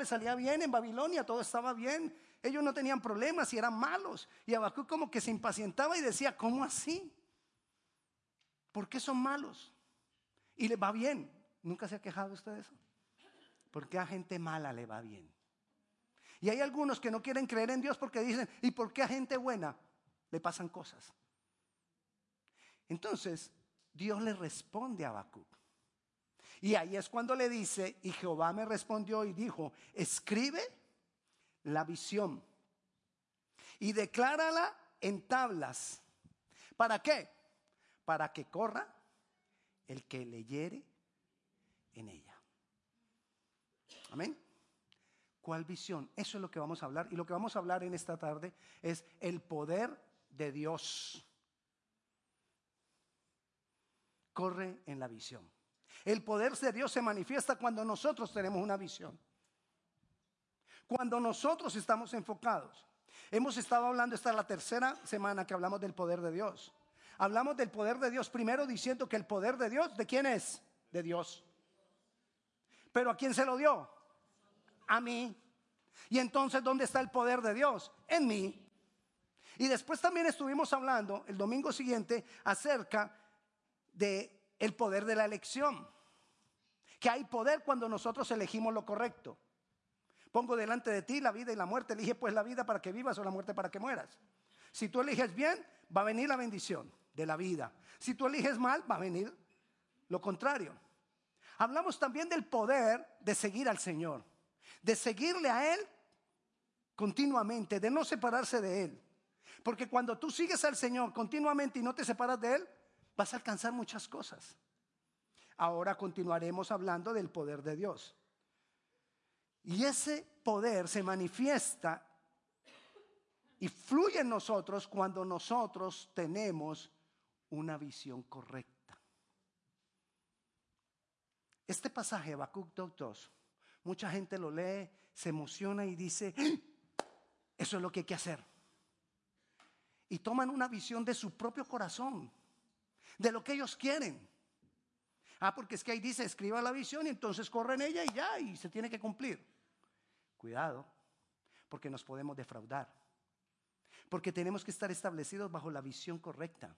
les salía bien en Babilonia, todo estaba bien. Ellos no tenían problemas y eran malos. Y Habacuc como que se impacientaba y decía, ¿cómo así? ¿Por qué son malos? Y le va bien. ¿Nunca se ha quejado usted de eso? Porque a gente mala le va bien. Y hay algunos que no quieren creer en Dios porque dicen, ¿y por qué a gente buena le pasan cosas? Entonces, Dios le responde a Habacuc. Y ahí es cuando le dice, y Jehová me respondió y dijo, escribe la visión y declárala en tablas. ¿Para qué? Para que corra el que leyere en ella. Amén. ¿Cuál visión? Eso es lo que vamos a hablar. Y lo que vamos a hablar en esta tarde es el poder de Dios. Corre en la visión. El poder de Dios se manifiesta cuando nosotros tenemos una visión. Cuando nosotros estamos enfocados. Hemos estado hablando, esta es la tercera semana que hablamos del poder de Dios. Hablamos del poder de Dios primero diciendo que el poder de Dios, ¿de quién es? De Dios. Pero ¿a quién se lo dio? A mí. Y entonces, ¿dónde está el poder de Dios? En mí. Y después también estuvimos hablando el domingo siguiente acerca de el poder de la elección. Que hay poder cuando nosotros elegimos lo correcto. Pongo delante de ti la vida y la muerte. Elige pues la vida para que vivas o la muerte para que mueras. Si tú eliges bien, va a venir la bendición de la vida. Si tú eliges mal, va a venir lo contrario. Hablamos también del poder de seguir al Señor, de seguirle a Él continuamente, de no separarse de Él. Porque cuando tú sigues al Señor continuamente y no te separas de Él, vas a alcanzar muchas cosas. Ahora continuaremos hablando del poder de Dios. Y ese poder se manifiesta y fluye en nosotros cuando nosotros tenemos una visión correcta. Este pasaje, Habacuc 2, mucha gente lo lee, se emociona y dice, ¡Ah! eso es lo que hay que hacer. Y toman una visión de su propio corazón, de lo que ellos quieren. Ah, porque es que ahí dice, escriba la visión y entonces corre en ella y ya, y se tiene que cumplir. Cuidado, porque nos podemos defraudar. Porque tenemos que estar establecidos bajo la visión correcta,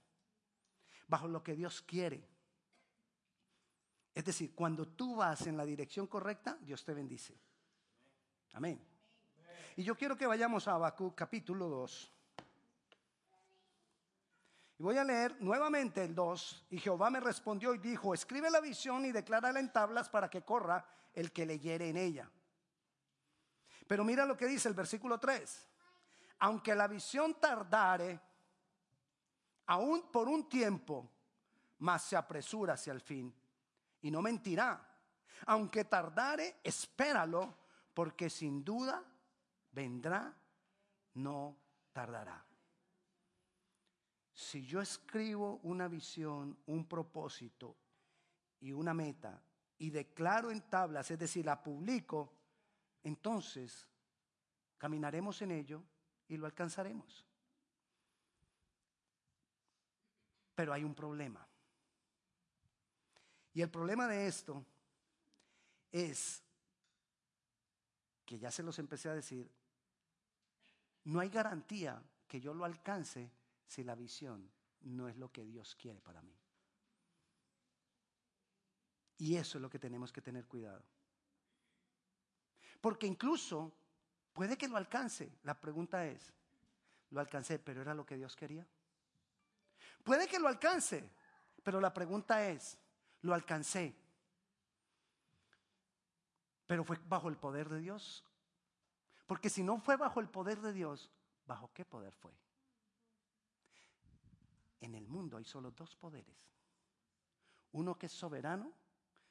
bajo lo que Dios quiere. Es decir, cuando tú vas en la dirección correcta, Dios te bendice. Amén. Y yo quiero que vayamos a Habacuc capítulo 2. Voy a leer nuevamente el 2. Y Jehová me respondió y dijo, escribe la visión y declárala en tablas para que corra el que leyere en ella. Pero mira lo que dice el versículo 3. Aunque la visión tardare, aún por un tiempo, más se apresura hacia el fin y no mentirá. Aunque tardare, espéralo, porque sin duda vendrá, no tardará. Si yo escribo una visión, un propósito y una meta y declaro en tablas, es decir, la publico, entonces caminaremos en ello y lo alcanzaremos. Pero hay un problema. Y el problema de esto es que ya se los empecé a decir, no hay garantía que yo lo alcance si la visión no es lo que Dios quiere para mí. Y eso es lo que tenemos que tener cuidado. Porque incluso puede que lo alcance. La pregunta es, ¿lo alcancé, pero era lo que Dios quería? Puede que lo alcance, pero la pregunta es, lo alcancé. Pero fue bajo el poder de Dios. Porque si no fue bajo el poder de Dios, ¿bajo qué poder fue? En el mundo hay solo dos poderes. Uno que es soberano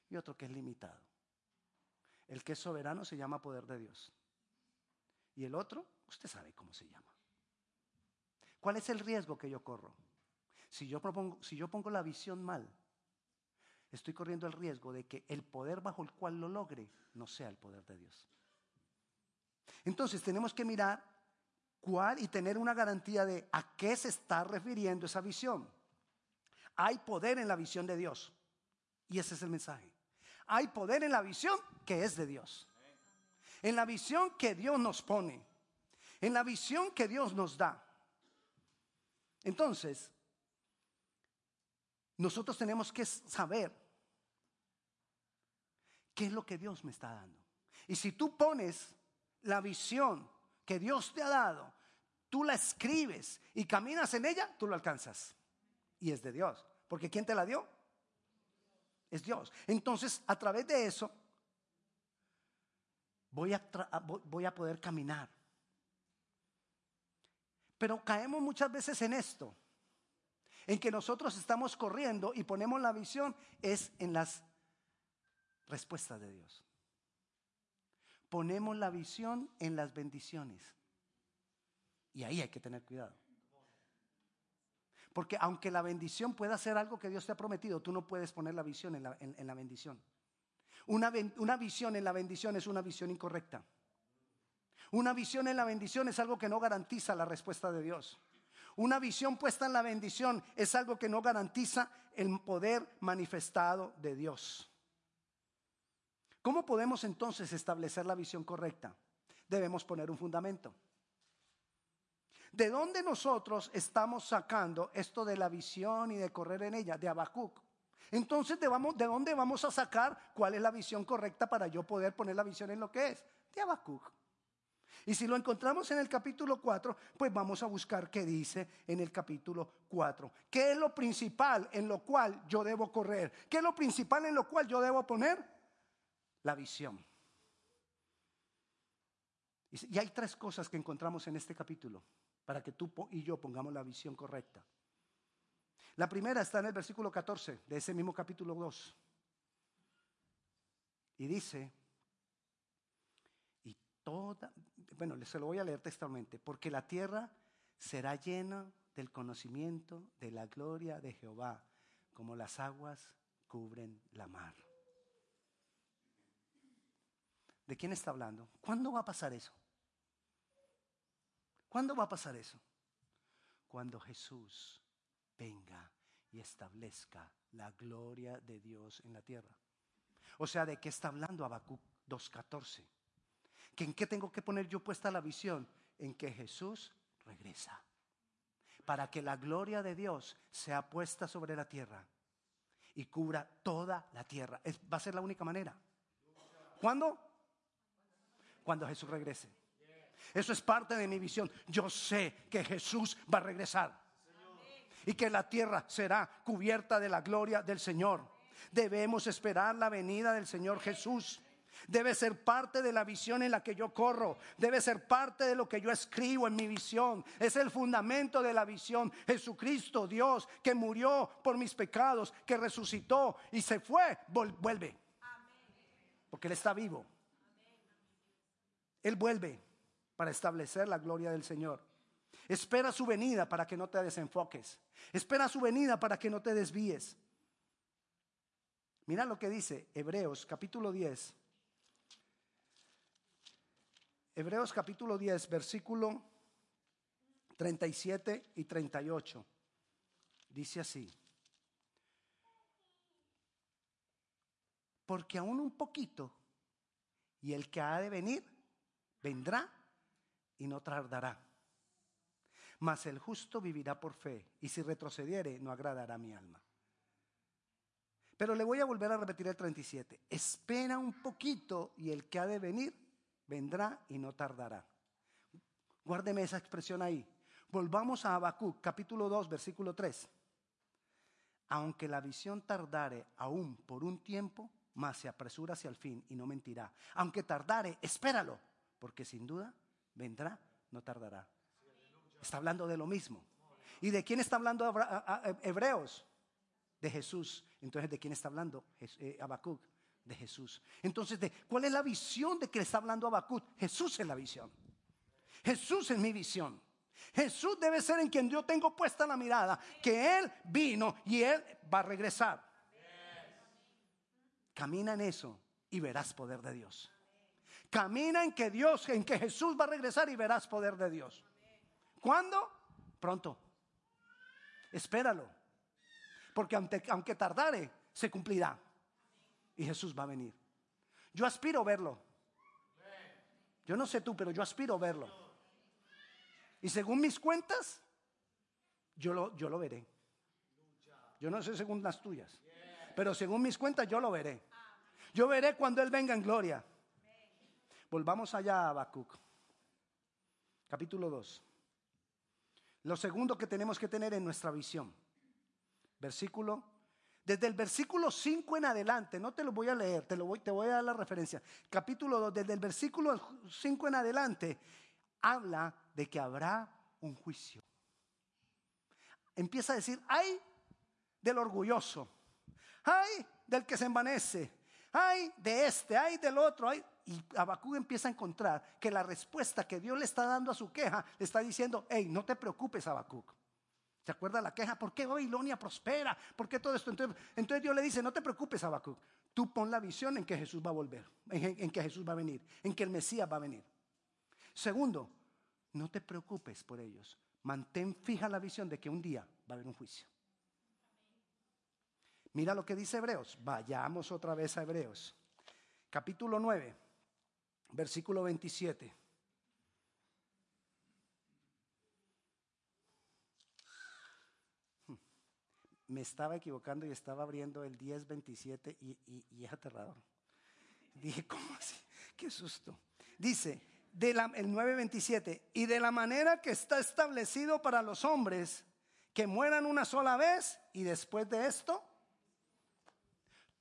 y otro que es limitado. El que es soberano se llama poder de Dios. Y el otro, usted sabe cómo se llama. ¿Cuál es el riesgo que yo corro? Si yo, propongo, si yo pongo la visión mal, estoy corriendo el riesgo de que el poder bajo el cual lo logre no sea el poder de Dios. Entonces tenemos que mirar cuál y tener una garantía de a qué se está refiriendo esa visión. Hay poder en la visión de Dios. Y ese es el mensaje. Hay poder en la visión que es de Dios. en la visión que Dios nos pone, en la visión que Dios nos da. Entonces, nosotros tenemos que saber qué es lo que Dios me está dando. Y si tú pones la visión que Dios te ha dado, tú la escribes y caminas en ella, tú lo alcanzas. Y es de Dios. Porque ¿quién te la dio? Es Dios. Entonces, a través de eso, voy a, voy a poder caminar. Pero caemos muchas veces en esto, en que nosotros estamos corriendo y ponemos la visión, es en las respuestas de Dios. Ponemos la visión en las bendiciones. Y ahí hay que tener cuidado. Porque aunque la bendición pueda ser algo que Dios te ha prometido, tú no puedes poner la visión en la, bendición. Una, una visión en la bendición es una visión incorrecta. Una visión en la bendición es algo que no garantiza la respuesta de Dios. Una visión puesta en la bendición es algo que no garantiza el poder manifestado de Dios. ¿Cómo podemos entonces establecer la visión correcta? Debemos poner un fundamento. ¿De dónde nosotros estamos sacando esto de la visión y de correr en ella? De Habacuc. Entonces, ¿de, ¿de dónde vamos a sacar cuál es la visión correcta para yo poder poner la visión en lo que es? De Habacuc. Y si lo encontramos en el capítulo 4, pues vamos a buscar qué dice en el capítulo 4. ¿Qué es lo principal en lo cual yo debo correr? ¿Qué es lo principal en lo cual yo debo poner? La visión. Y hay tres cosas que encontramos en este capítulo para que tú y yo pongamos la visión correcta. La primera está en el versículo 14 de ese mismo capítulo 2. Y dice, y toda, bueno, se lo voy a leer textualmente, porque la tierra será llena del conocimiento de la gloria de Jehová, como las aguas cubren la mar. ¿De quién está hablando? ¿Cuándo va a pasar eso? ¿Cuándo va a pasar eso? Cuando Jesús venga y establezca la gloria de Dios en la tierra. O sea, ¿de qué está hablando Habacuc 2.14? ¿Que ¿En qué tengo que poner yo puesta la visión? En que Jesús regresa. Para que la gloria de Dios sea puesta sobre la tierra y cubra toda la tierra. va a ser la única manera. ¿Cuándo? Cuando Jesús regrese. Eso es parte de mi visión. Yo sé que Jesús va a regresar. Y que la tierra será cubierta de la gloria del Señor. Debemos esperar la venida del Señor Jesús. Debe ser parte de la visión en la que yo corro. Debe ser parte de lo que yo escribo en mi visión. Es el fundamento de la visión. Jesucristo, Dios, que murió por mis pecados, que resucitó y se fue, vuelve. Porque Él está vivo. Él vuelve para establecer la gloria del Señor. Espera su venida para que no te desenfoques. Espera su venida para que no te desvíes. Mira lo que dice Hebreos capítulo 10. Hebreos capítulo 10, versículo 37 y 38. Dice así. Porque aún un poquito, y el que ha de venir, vendrá y no tardará. Mas el justo vivirá por fe, y si retrocediere, no agradará mi alma. Pero le voy a volver a repetir el 37. Espera un poquito y el que ha de venir vendrá y no tardará. Guárdeme esa expresión ahí. Volvamos a Habacuc, capítulo 2, versículo 3. Aunque la visión tardare aún por un tiempo, más se apresura hacia el fin y no mentirá. Aunque tardare, espéralo, porque sin duda vendrá, no tardará. Está hablando de lo mismo. ¿Y de quién está hablando Hebreos? De Jesús. Entonces, ¿de quién está hablando eh, Habacuc? De Jesús. Entonces, ¿de ¿cuál es la visión de que está hablando Habacuc? Jesús es la visión. Jesús es mi visión. Jesús debe ser en quien yo tengo puesta la mirada, que Él vino y Él va a regresar. Camina en eso y verás poder de Dios. Camina en que Dios, en que Jesús va a regresar y verás poder de Dios. ¿Cuándo? Pronto. Espéralo. Porque aunque, tardare, se cumplirá. Y Jesús va a venir. Yo aspiro verlo. Yo no sé tú, pero yo aspiro verlo. Y según mis cuentas, yo lo, yo lo veré. Yo no sé según las tuyas, pero según mis cuentas yo lo veré. Yo veré cuando Él venga en gloria. Volvamos allá a Habacuc, capítulo 2. Lo segundo que tenemos que tener en nuestra visión. Versículo, desde el versículo 5 en adelante, no te lo voy a leer, te, lo voy, te voy a dar la referencia. Capítulo 2, desde el versículo 5 en adelante, habla de que habrá un juicio. Empieza a decir, ay del orgulloso, ay del que se envanece, ay de este, ay del otro, ay. Y Abacú empieza a encontrar que la respuesta que Dios le está dando a su queja le está diciendo, hey, no te preocupes, Habacuc. ¿Se acuerda la queja? ¿Por qué Babilonia prospera? ¿Por qué todo esto? Entonces, entonces Dios le dice, no te preocupes, Habacuc. Tú pon la visión en que Jesús va a volver, en, en que Jesús va a venir, en que el Mesías va a venir. Segundo, no te preocupes por ellos. Mantén fija la visión de que un día va a haber un juicio. Mira lo que dice Hebreos. Vayamos otra vez a Hebreos. Capítulo 9, versículo 27. Me estaba equivocando y estaba abriendo el 10, 27 y, y es aterrador. Dije, ¿cómo así? Qué susto. Dice, de la, el 9:27, y de la manera que está establecido para los hombres que mueran una sola vez y después de esto,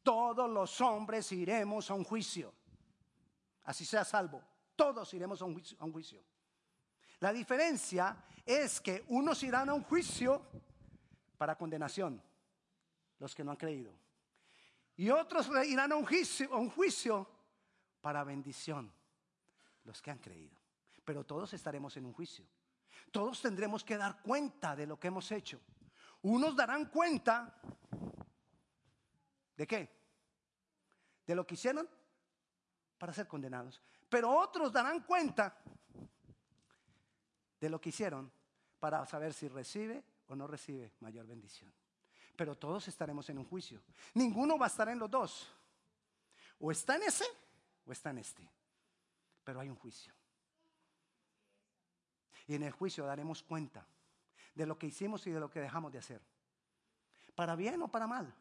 todos los hombres iremos a un juicio. Así sea salvo, todos iremos a un juicio. La diferencia es que unos irán a un juicio para condenación, los que no han creído. Y otros irán a un juicio, a un juicio para bendición los que han creído. Pero todos estaremos en un juicio. Todos tendremos que dar cuenta de lo que hemos hecho. Unos darán cuenta de qué? De lo que hicieron para ser condenados. Pero otros darán cuenta de lo que hicieron para saber si recibe o no recibe mayor bendición. Pero todos estaremos en un juicio. Ninguno va a estar en los dos. O está en ese o está en este pero hay un juicio. Y en el juicio daremos cuenta de lo que hicimos y de lo que dejamos de hacer. Para bien o para mal.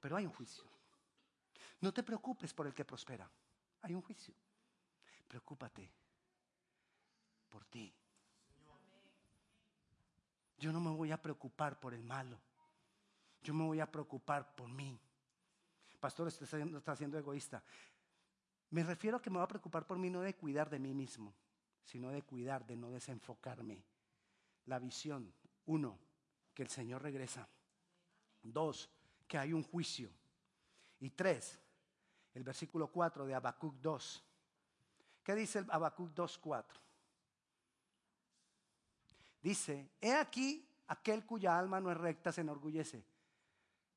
Pero hay un juicio. No te preocupes por el que prospera. Hay un juicio. Preocúpate por ti. Yo no me voy a preocupar por el malo. Yo me voy a preocupar por mí. Pastor, está siendo egoísta. Me refiero a que me voy a preocupar por mí no de cuidar de mí mismo, sino de cuidar, de no desenfocarme. La visión, uno, que el Señor regresa. Dos, que hay un juicio. Y tres, el versículo 4 de Habacuc 2. ¿Qué dice Habacuc 2.4? Dice, he aquí aquel cuya alma no es recta se enorgullece,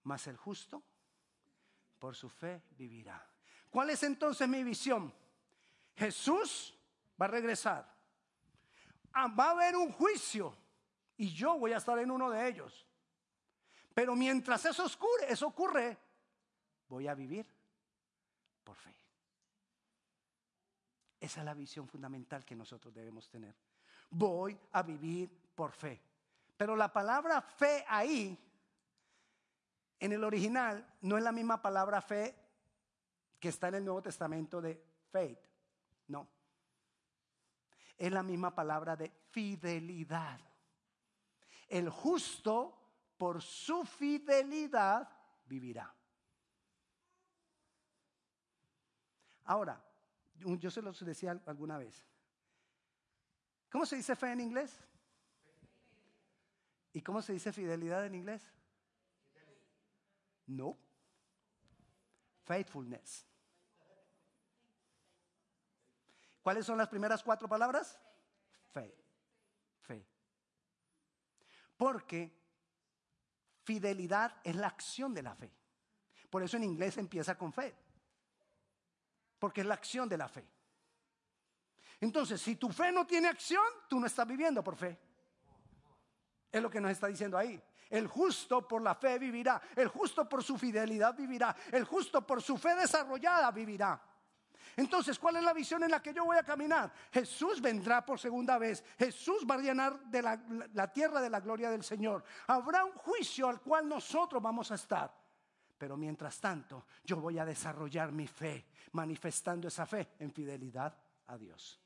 mas el justo por su fe vivirá. ¿Cuál es entonces mi visión? Jesús va a regresar. Ah, va a haber un juicio y yo voy a estar en uno de ellos. Pero mientras eso ocurre, eso ocurre, voy a vivir por fe. Esa es la visión fundamental que nosotros debemos tener. Voy a vivir por fe. Pero la palabra fe ahí, en el original, no es la misma palabra fe que está en el Nuevo Testamento de faith. No. Es la misma palabra de fidelidad. El justo por su fidelidad vivirá. Ahora, yo se lo decía alguna vez. ¿Cómo se dice fe en inglés? ¿Y cómo se dice fidelidad en inglés? No. Faithfulness. ¿Cuáles son las primeras cuatro palabras? Fe. Fe. Porque fidelidad es la acción de la fe. Por eso en inglés empieza con fe. Porque es la acción de la fe. Entonces, si tu fe no tiene acción, tú no estás viviendo por fe. Es lo que nos está diciendo ahí. El justo por la fe vivirá. El justo por su fidelidad vivirá. El justo por su fe desarrollada vivirá. Entonces, ¿cuál es la visión en la que yo voy a caminar? Jesús vendrá por segunda vez. Jesús va a llenar de la, la tierra de la gloria del Señor. Habrá un juicio al cual nosotros vamos a estar. Pero mientras tanto, yo voy a desarrollar mi fe, manifestando esa fe en fidelidad a Dios.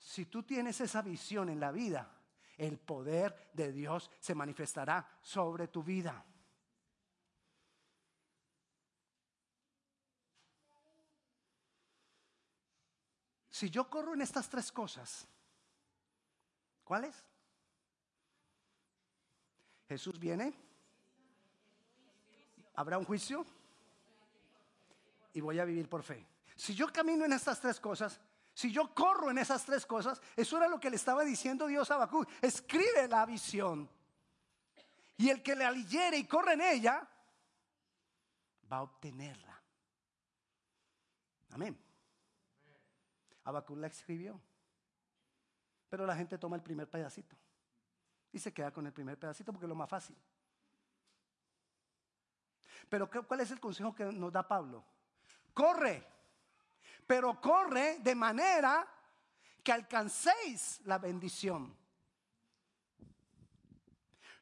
Si tú tienes esa visión en la vida, el poder de Dios se manifestará sobre tu vida. Si yo corro en estas tres cosas, ¿cuáles? Jesús viene, habrá un juicio y voy a vivir por fe. Si yo camino en estas tres cosas, si yo corro en esas tres cosas, eso era lo que le estaba diciendo Dios a Bakú. Escribe la visión. Y el que le aliyere y corre en ella, va a obtenerla. Amén. Abacú la escribió. Pero la gente toma el primer pedacito y se queda con el primer pedacito porque es lo más fácil. Pero ¿cuál es el consejo que nos da Pablo? Corre, pero corre de manera que alcancéis la bendición.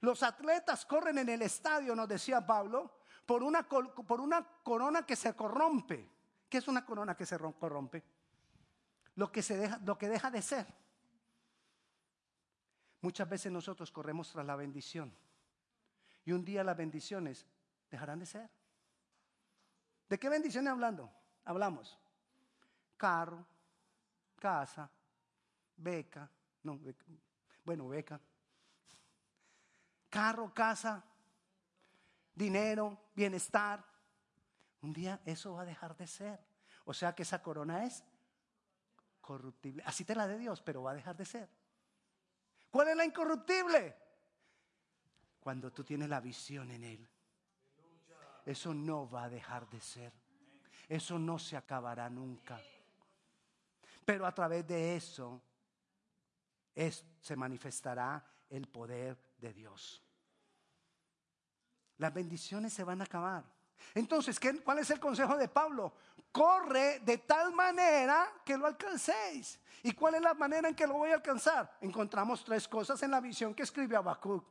Los atletas corren en el estadio, nos decía Pablo, por una, por una corona que se corrompe. ¿Qué es una corona que se corrompe? lo que, se deja, lo que deja de ser. Muchas veces nosotros corremos tras la bendición y un día las bendiciones dejarán de ser. ¿De qué bendiciones hablando? Hablamos. Carro, casa, beca, no, bueno, beca. Carro, casa, dinero, bienestar. Un día eso va a dejar de ser. O sea que esa corona es corruptible. Así te la de Dios, pero va a dejar de ser. ¿Cuál es la incorruptible? Cuando tú tienes la visión en Él. Eso no va a dejar de ser. Eso no se acabará nunca. Pero a través de eso es, se manifestará el poder de Dios. Las bendiciones se van a acabar. Entonces, ¿cuál es el consejo de Pablo? Corre de tal manera que lo alcancéis. ¿Y cuál es la manera en que lo voy a alcanzar? Encontramos tres cosas en la visión que escribe Habacuc.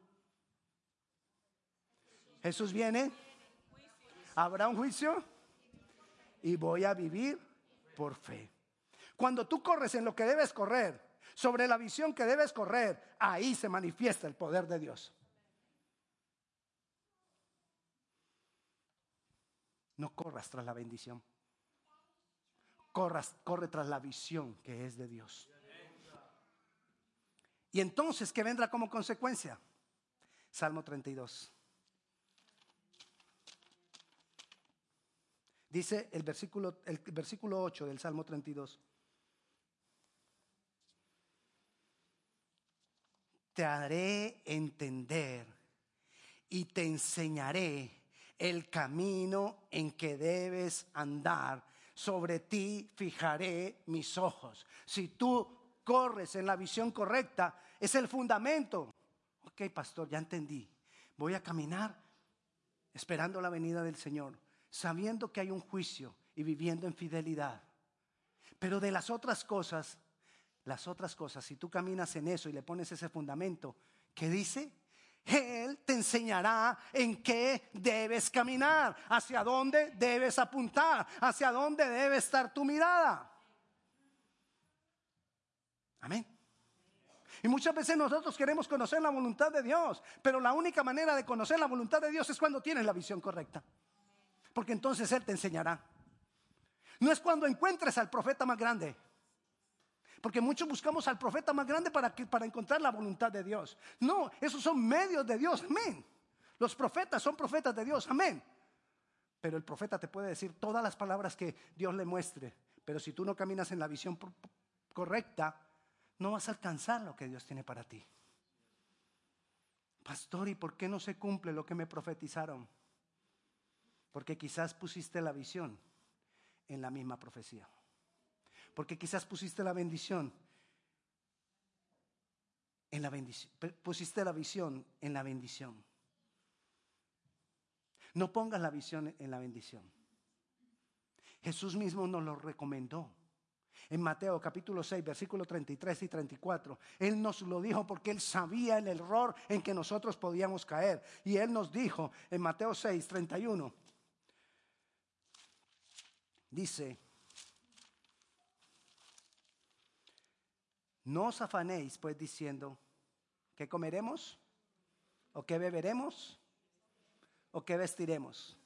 Jesús viene, habrá un juicio y voy a vivir por fe. Cuando tú corres en lo que debes correr, sobre la visión que debes correr, ahí se manifiesta el poder de Dios. No corras tras la bendición. Corras, corre tras la visión que es de Dios. Y entonces, ¿qué vendrá como consecuencia? Salmo 32. Dice el versículo, el versículo 8 del Salmo 32. Te haré entender y te enseñaré el camino en que debes andar. Sobre ti fijaré mis ojos. Si tú corres en la visión correcta, es el fundamento. Ok, pastor, ya entendí. Voy a caminar esperando la venida del Señor, sabiendo que hay un juicio y viviendo en fidelidad. Pero de las otras cosas, las otras cosas, si tú caminas en eso y le pones ese fundamento, ¿qué dice? Él te enseñará en qué debes caminar, hacia dónde debes apuntar, hacia dónde debe estar tu mirada. Amén. Y muchas veces nosotros queremos conocer la voluntad de Dios, pero la única manera de conocer la voluntad de Dios es cuando tienes la visión correcta. Porque entonces Él te enseñará. No es cuando encuentres al profeta más grande. Porque muchos buscamos al profeta más grande para, para encontrar la voluntad de Dios. No, esos son medios de Dios. Amén. Los profetas son profetas de Dios. Amén. Pero el profeta te puede decir todas las palabras que Dios le muestre. Pero si tú no caminas en la visión correcta, no vas a alcanzar lo que Dios tiene para ti. Pastor, ¿y por qué no se cumple lo que me profetizaron? Porque quizás pusiste la visión en la misma profecía. Porque quizás pusiste la bendición en la bendición. Pusiste la visión en la bendición. No pongas la visión en la bendición. Jesús mismo nos lo recomendó. En Mateo capítulo 6, versículos 33 y 34, Él nos lo dijo porque Él sabía el error en que nosotros podíamos caer. Y Él nos dijo en Mateo 6, 31, dice, no os afanéis pues diciendo, ¿qué comeremos? ¿O qué beberemos? ¿O qué vestiremos?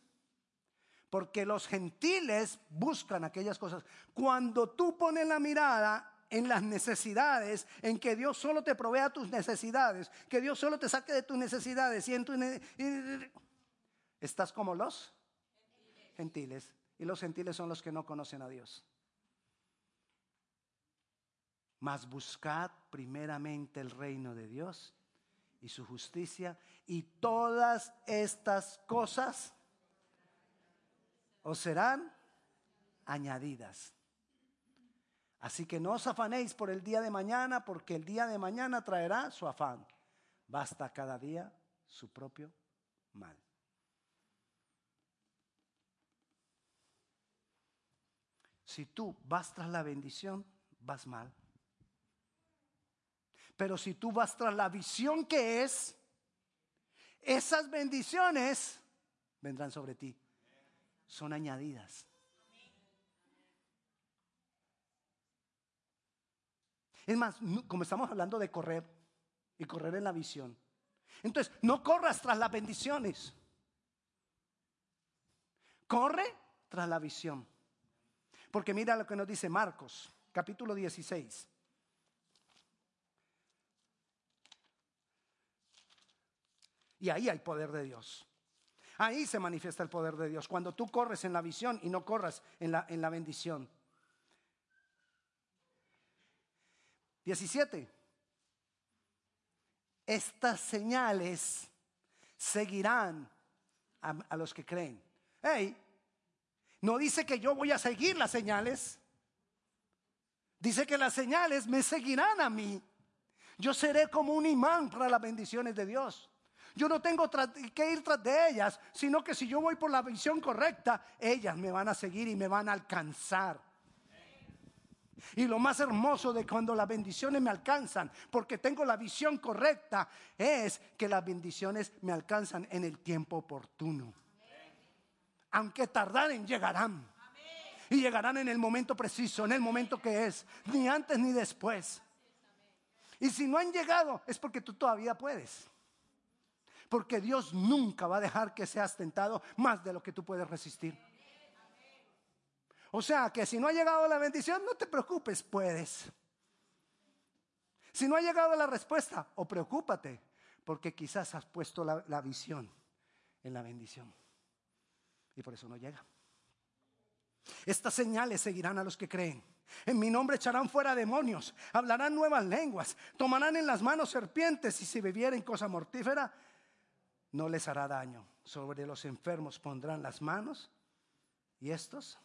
Porque los gentiles buscan aquellas cosas. Cuando tú pones la mirada en las necesidades, en que Dios solo te provea tus necesidades, que Dios solo te saque de tus necesidades y en estás como los gentiles. Y los gentiles son los que no conocen a Dios. Mas buscad primeramente el reino de Dios y su justicia y todas estas cosas os serán añadidas. Así que no os afanéis por el día de mañana, porque el día de mañana traerá su afán. Basta cada día su propio mal. Si tú vas tras la bendición, vas mal. Pero si tú vas tras la visión que es, esas bendiciones vendrán sobre ti son añadidas. Es más, como estamos hablando de correr y correr en la visión. Entonces, no corras tras las bendiciones. Corre tras la visión. Porque mira lo que nos dice Marcos, capítulo 16. Y ahí hay poder de Dios. Ahí se manifiesta el poder de Dios, cuando tú corres en la visión y no corras en la, en la bendición. 17. Estas señales seguirán a, los que creen. Hey, no dice que yo voy a seguir las señales. Dice que las señales me seguirán a mí. Yo seré como un imán para las bendiciones de Dios. Yo no tengo que ir tras de ellas, sino que si yo voy por la visión correcta, ellas me van a seguir y me van a alcanzar. Y lo más hermoso de cuando las bendiciones me alcanzan, porque tengo la visión correcta, es que las bendiciones me alcanzan en el tiempo oportuno. Aunque tardaren, llegarán. Y llegarán en el momento preciso, en el momento que es, ni antes ni después. Y si no han llegado, es porque tú todavía puedes. Porque Dios nunca va a dejar que seas tentado más de lo que tú puedes resistir. O sea que si no ha llegado la bendición, no te preocupes, puedes. Si no ha llegado la respuesta, o preocúpate, porque quizás has puesto la, la visión en la bendición. Y por eso no llega. Estas señales seguirán a los que creen. En mi nombre echarán fuera demonios, hablarán nuevas lenguas, tomarán en las manos serpientes y si bebieren cosa mortífera, no les hará daño. Sobre los enfermos pondrán las manos y estos.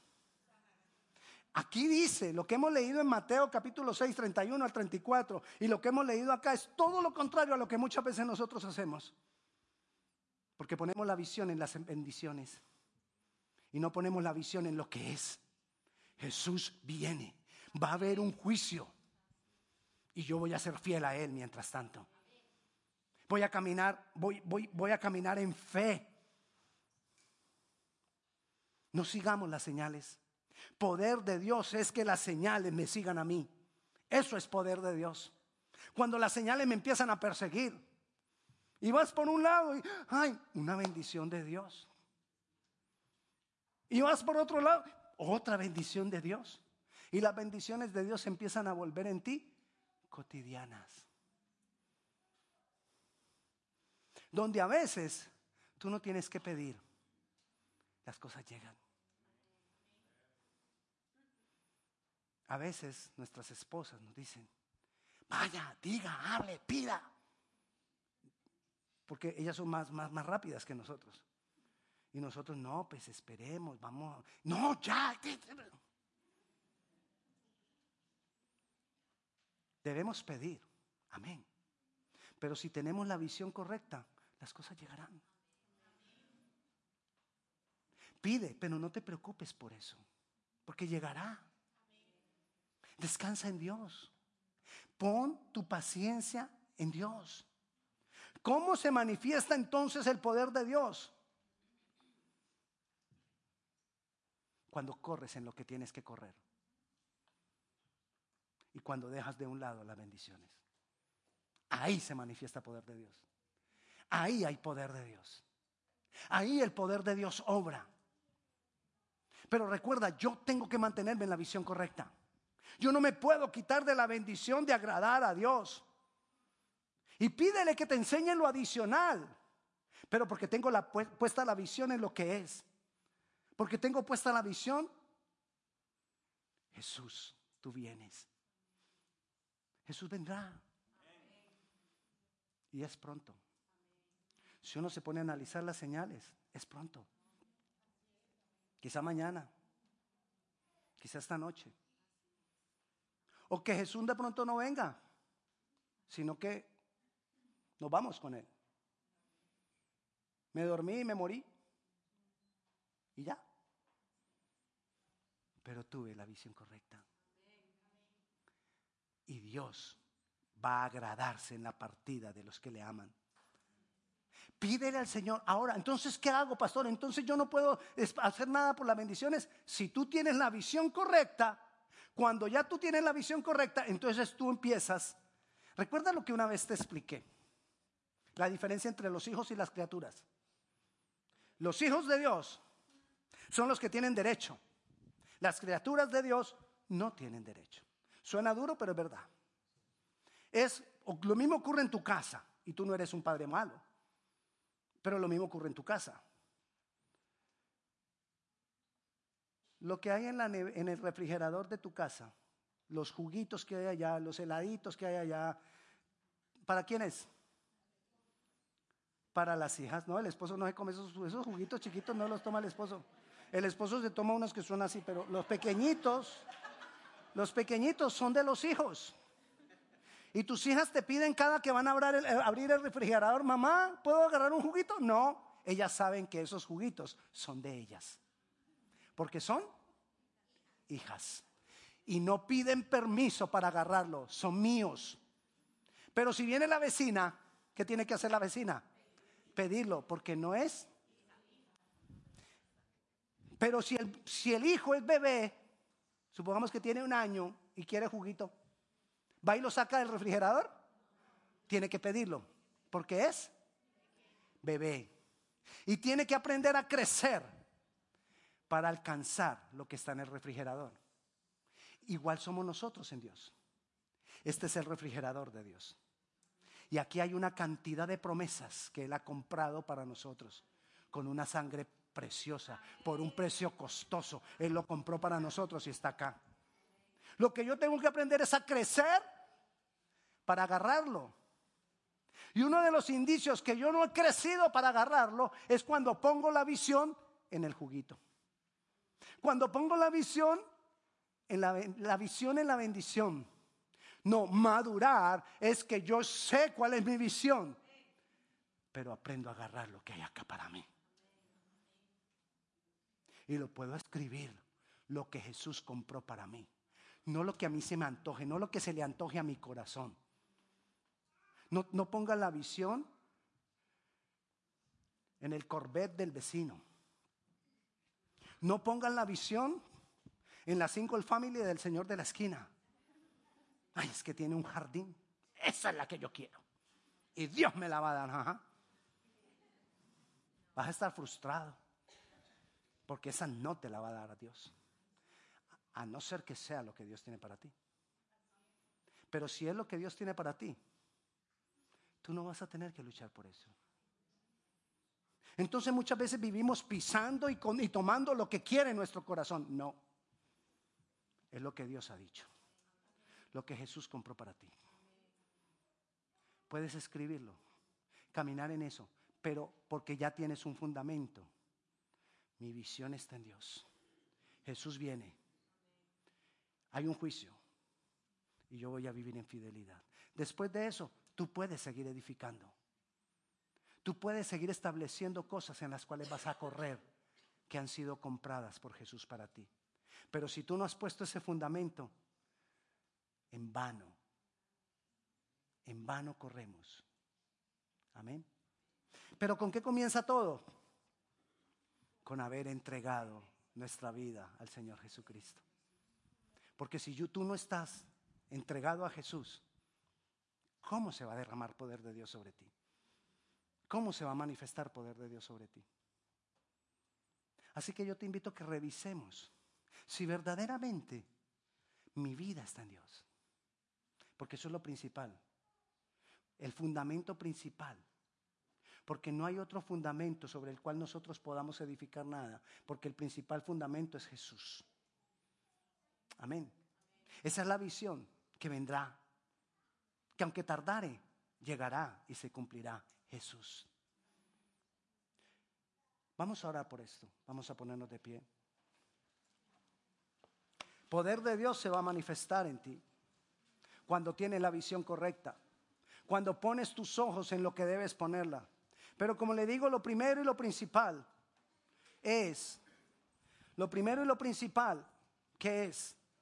Aquí dice lo que hemos leído en Mateo capítulo 6, 31 al 34 y lo que hemos leído acá es todo lo contrario a lo que muchas veces nosotros hacemos. Porque ponemos la visión en las bendiciones y no ponemos la visión en lo que es. Jesús viene, va a haber un juicio y yo voy a ser fiel a Él mientras tanto. Voy a caminar, voy, voy, voy a caminar en fe. No sigamos las señales. Poder de Dios es que las señales me sigan a mí. Eso es poder de Dios. Cuando las señales me empiezan a perseguir y vas por un lado y, ay, una bendición de Dios. Y vas por otro lado, otra bendición de Dios. Y las bendiciones de Dios empiezan a volver en ti cotidianas. Donde a veces tú no tienes que pedir, las cosas llegan. A veces nuestras esposas nos dicen, vaya, diga, hable, pida. Porque ellas son más, más, más rápidas que nosotros. Y nosotros, no, pues esperemos, vamos. No, ya. Debemos pedir. Amén. Pero si tenemos la visión correcta, las cosas llegarán. Pide, pero no te preocupes por eso. Porque llegará. Descansa en Dios. Pon tu paciencia en Dios. ¿Cómo se manifiesta entonces el poder de Dios? Cuando corres en lo que tienes que correr. Y cuando dejas de un lado las bendiciones. Ahí se manifiesta el poder de Dios. Ahí hay poder de Dios. Ahí el poder de Dios obra. Pero recuerda, yo tengo que mantenerme en la visión correcta. Yo no me puedo quitar de la bendición de agradar a Dios. Y pídele que te enseñe lo adicional. Pero porque tengo puesta la visión en lo que es. Porque tengo puesta la visión. Jesús, tú vienes. Jesús vendrá. Y es pronto. Si uno se pone a analizar las señales, es pronto. Quizá mañana. Quizá esta noche. O que Jesús de pronto no venga, sino que nos vamos con Él. Me dormí y me morí. Y ya. Pero tuve la visión correcta. Y Dios va a agradarse en la partida de los que le aman. Pídele al Señor. Ahora, entonces, ¿qué hago, pastor? Entonces yo no puedo hacer nada por las bendiciones. Si tú tienes la visión correcta, cuando ya tú tienes la visión correcta, entonces tú empiezas. Recuerda lo que una vez te expliqué. La diferencia entre los hijos y las criaturas. Los hijos de Dios son los que tienen derecho. Las criaturas de Dios no tienen derecho. Suena duro, pero es verdad. Es lo mismo ocurre en tu casa y tú no eres un padre malo. Pero lo mismo ocurre en tu casa. Lo que hay en, en, el refrigerador de tu casa, los juguitos que hay allá, los heladitos que hay allá, ¿para quién es? Para las hijas, ¿no? El esposo no se come esos juguitos chiquitos, no los toma el esposo. El esposo se toma unos que son así, pero los pequeñitos, los pequeñitos son de los hijos. Y tus hijas te piden cada que van a abrir el, eh, abrir el refrigerador, mamá, ¿puedo agarrar un juguito? No, ellas saben que esos juguitos son de ellas porque son hijas. Y no piden permiso para agarrarlo, son míos. Pero si viene la vecina, ¿qué tiene que hacer la vecina? Pedirlo, porque no es. Pero si el, hijo es bebé, supongamos que tiene un año y quiere juguito, ¿va y lo saca del refrigerador? Tiene que pedirlo, porque es bebé. Y tiene que aprender a crecer para alcanzar lo que está en el refrigerador. Igual somos nosotros en Dios. Este es el refrigerador de Dios. Y aquí hay una cantidad de promesas que Él ha comprado para nosotros con una sangre preciosa, por un precio costoso. Él lo compró para nosotros y está acá. Lo que yo tengo que aprender es a crecer para agarrarlo. Y uno de los indicios que yo no he crecido para agarrarlo es cuando pongo la visión en el juguito. Cuando pongo la visión, en la, visión en la bendición. No, madurar es que yo sé cuál es mi visión, pero aprendo a agarrar lo que hay acá para mí. Y lo puedo escribir, lo que Jesús compró para mí. No lo que a mí se me antoje, no lo que se le antoje a mi corazón. No, no ponga la visión en el Corvette del vecino. No pongan la visión en la single family del señor de la esquina. Ay, es que tiene un jardín. Esa es la que yo quiero. Y Dios me la va a dar. Vas a estar frustrado. Porque esa no te la va a dar a Dios. A no ser que sea lo que Dios tiene para ti. Pero si es lo que Dios tiene para ti, tú no vas a tener que luchar por eso. Entonces muchas veces vivimos pisando y, tomando lo que quiere nuestro corazón. No, es lo que Dios ha dicho, lo que Jesús compró para ti. Puedes escribirlo, caminar en eso, pero porque ya tienes un fundamento. Mi visión está en Dios. Jesús viene. Hay un juicio y yo voy a vivir en fidelidad. Después de eso, tú puedes seguir edificando. Tú puedes seguir estableciendo cosas en las cuales vas a correr que han sido compradas por Jesús para ti. Pero si tú no has puesto ese fundamento, en vano, en vano corremos. Amén. Pero ¿con qué comienza todo? Con haber entregado nuestra vida al Señor Jesucristo. Porque si tú no estás entregado a Jesús, ¿cómo se va a derramar poder de Dios sobre ti? ¿Cómo se va a manifestar poder de Dios sobre ti? Así que yo te invito a que revisemos si verdaderamente mi vida está en Dios. Porque eso es lo principal. El fundamento principal. Porque no hay otro fundamento sobre el cual nosotros podamos edificar nada. Porque el principal fundamento es Jesús. Amén. Esa es la visión que vendrá. Que aunque tardare, llegará y se cumplirá Jesús. Vamos a orar por esto. Vamos a ponernos de pie. Poder de Dios se va a manifestar en ti cuando tienes la visión correcta, cuando pones tus ojos en lo que debes ponerla. Pero como le digo, lo primero y lo principal es, lo primero y lo principal, que es